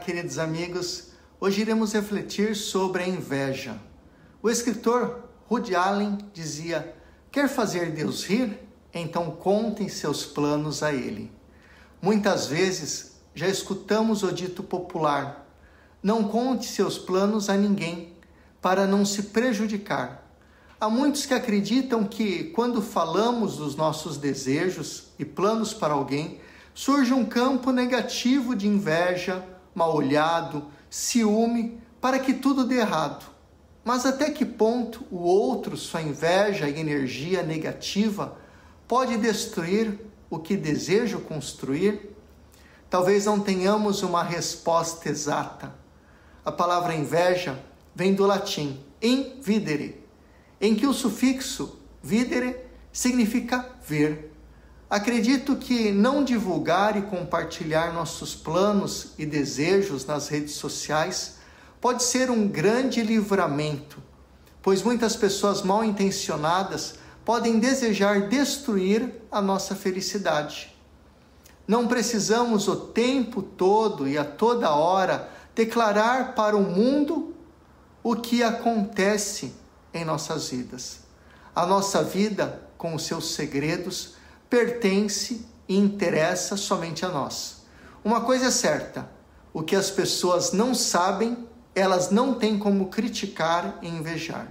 queridos amigos. Hoje iremos refletir sobre a inveja. O escritor Rudy Allen dizia: Quer fazer Deus rir? Então contem seus planos a Ele. Muitas vezes já escutamos o dito popular: Não conte seus planos a ninguém, para não se prejudicar. Há muitos que acreditam que, quando falamos dos nossos desejos e planos para alguém, surge um campo negativo de inveja, mal-olhado, ciúme, para que tudo dê errado. Mas até que ponto o outro, sua inveja e energia negativa, pode destruir o que desejo construir? Talvez não tenhamos uma resposta exata. A palavra inveja vem do latim invidere, em que o sufixo videre significa ver Acredito que não divulgar e compartilhar nossos planos e desejos nas redes sociais pode ser um grande livramento, pois muitas pessoas mal intencionadas podem desejar destruir a nossa felicidade. Não precisamos o tempo todo e a toda hora declarar para o mundo o que acontece em nossas vidas. A nossa vida, com os seus segredos, pertence e interessa somente a nós. Uma coisa é certa: o que as pessoas não sabem, elas não têm como criticar e invejar.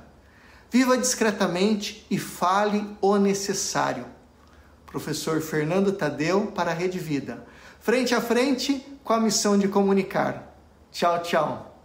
Viva discretamente e fale o necessário. Professor Fernando Tadeu para a Rede Vida. Frente a frente com a missão de comunicar. Tchau, tchau.